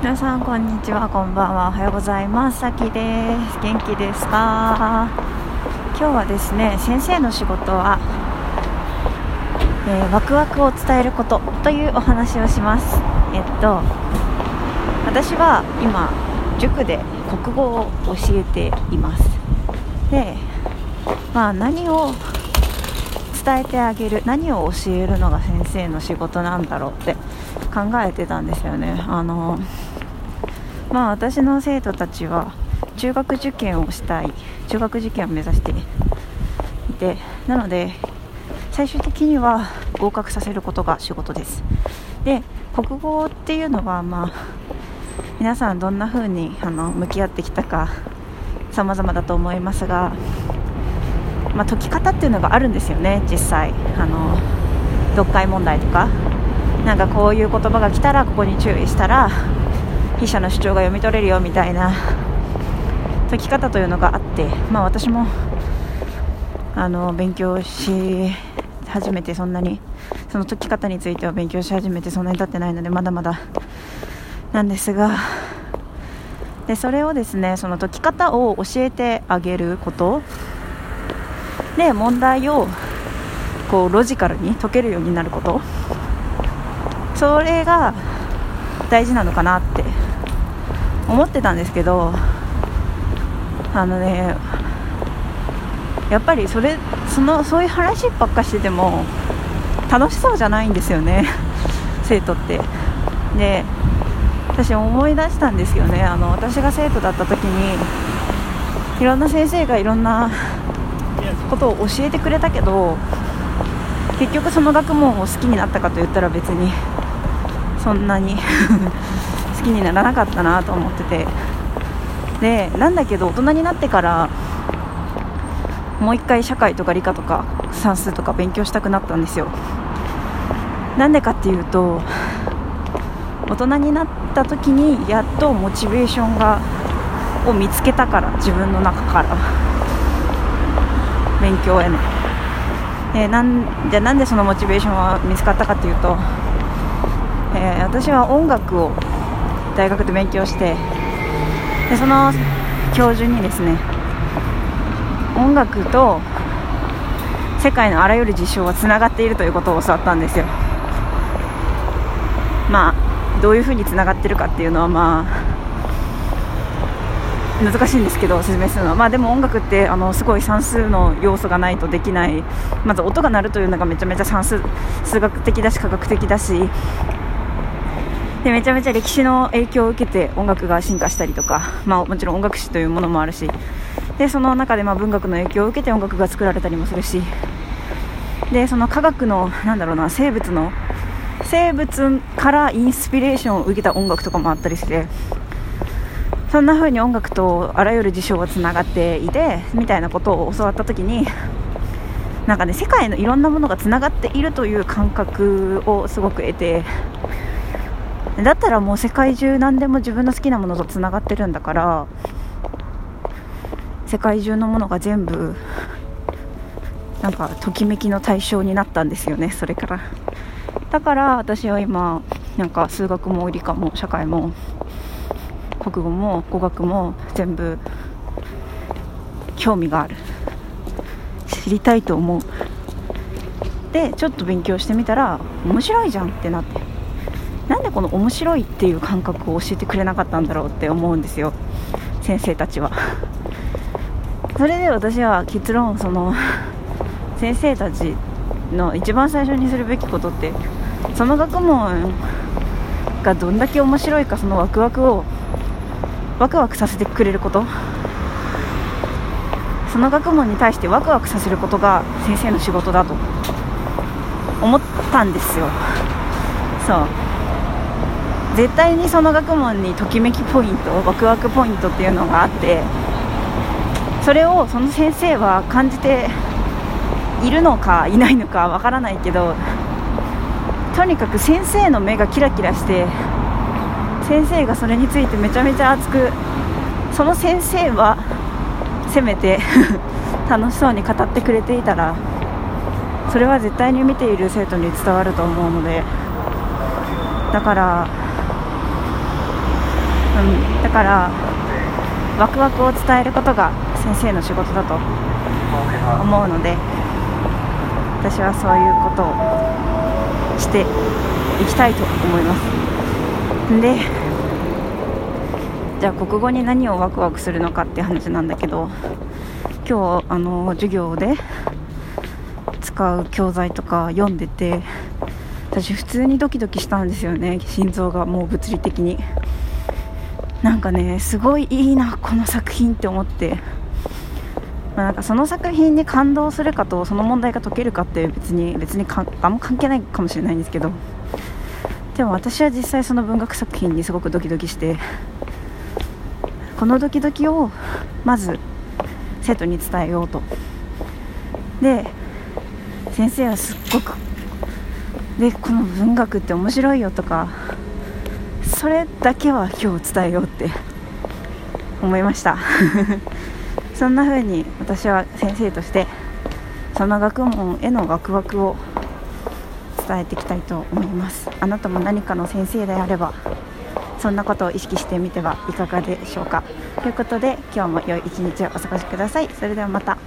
皆さんこんにちはこんばんは。おはようございます。さきです。元気ですか？今日はですね先生の仕事は、えー、ワクワクを伝えることというお話をします。えっと私は今塾で国語を教えています。でまあ何を伝えてあげる何を教えるのが先生の仕事なんだろうって考えてたんですよね。あのまあ私の生徒たちは中学受験をしたい中学受験を目指していてなので最終的には合格させることが仕事です。で国語っていうのはまあ皆さんどんな風にあの向き合ってきたか様々だと思いますがまあ、解き方っていうのがあるんですよね実際。あの読解問題とか。なんかこういう言葉が来たらここに注意したら筆者の主張が読み取れるよみたいな解き方というのがあって、まあ、私もあの勉強し始めてそんなにその解き方については勉強し始めてそんなに経ってないのでまだまだなんですがでそれをですねその解き方を教えてあげること。で問題をこうロジカルに解けるようになること。それが大事なのかなって思ってたんですけどあのねやっぱりそれそのそういう話ばっかしてても楽しそうじゃないんですよね 生徒って。で私思い出したんですよね。あの私が生徒だった時にいろんな先生がいろんなことを教えてくれたけど結局その学問を好きになったかといったら別にそんなに。好きにならなかったなと思ってて。でなんだけど大人になってからもう一回社会とか理科とか算数とか勉強したくなったんですよ。なんでかっていうと大人になった時にやっとモチベーションがを見つけたから自分の中から。勉強への、えー、なんじゃなんでそのモチベーションは見つかったかというと、えー、私は音楽を大学で勉強してでその教授にですね音楽と世界のあらゆる事象はつながっているということを教わったんですよ。まあどういうふうにつながってるかっていうのはまあ難しいんですけど説明するのは、まあ、でも音楽ってあのすごい算数の要素がないとできない。まず音が鳴るというのがめちゃめちゃ算数数学的だし科学的だしでめちゃめちゃ歴史の影響を受けて音楽が進化したりとか、まあ、もちろん音楽史というものもあるしでその中でまあ文学の影響を受けて音楽が作られたりもするしでその科学のなんだろうな生物の生物からインスピレーションを受けた音楽とかもあったりしてそんな風に音楽とあらゆる事象がつながっていてみたいなことを教わった時になんかね世界のいろんなものがつながっているという感覚をすごく得てだったらもう世界中何でも自分の好きなものとつながってるんだから世界中のものが全部なんかときめきの対象になったんですよねそれから。だから私は今なんか数学も理科も社会も国語も語学も全部興味がある。知りたいと思う。でちょっと勉強してみたら面白いじゃんってなって。なんでこの面白いっていう感覚を教えてくれなかったんだろうって思うんですよ。先生たちは。それで私は結論その先生たちの一番最初にするべきことってその学問がどんだけ面白いかそのワクワクをワクワクさせてくれること。その学問に対してワクワクさせることが先生の仕事だと思ったんですよ。そう。絶対にその学問にときめきポイントワクワクポイントっていうのがあってそれをその先生は感じているのかいないのかわからないけどとにかく先生の目がキラキラして先生がそれについてめちゃめちゃ熱くその先生はせめて 楽しそうに語ってくれていたらそれは絶対に見ている生徒に伝わると思うのでだからうん、だからワクワクを伝えることが先生の仕事だと思うので私はそういうことをしていきたいと思います。でじゃあ国語に何をワクワクするのかって話なんだけど今日あの授業で使う教材とか読んでて私普通にドキドキしたんですよね心臓がもう物理的に。なんかねすごいいいなこの作品って思って、まあ、なんかその作品に感動するかとその問題が解けるかって別に別にかあんま関係ないかもしれないんですけど。でも私は実際その文学作品にすごくドキドキして。このドキドキをまず生徒に伝えようと。で先生はすっごくでこの文学って面白いよとかそれだけは今日伝えようって思いました。そんな風に私は先生としてその学問へのワクワクを伝えていきたいと思います。あなたも何かの先生であればそんなことを意識してみてはいかがでしょうか。ということで今日も良い一日をお過ごしください。それではまた。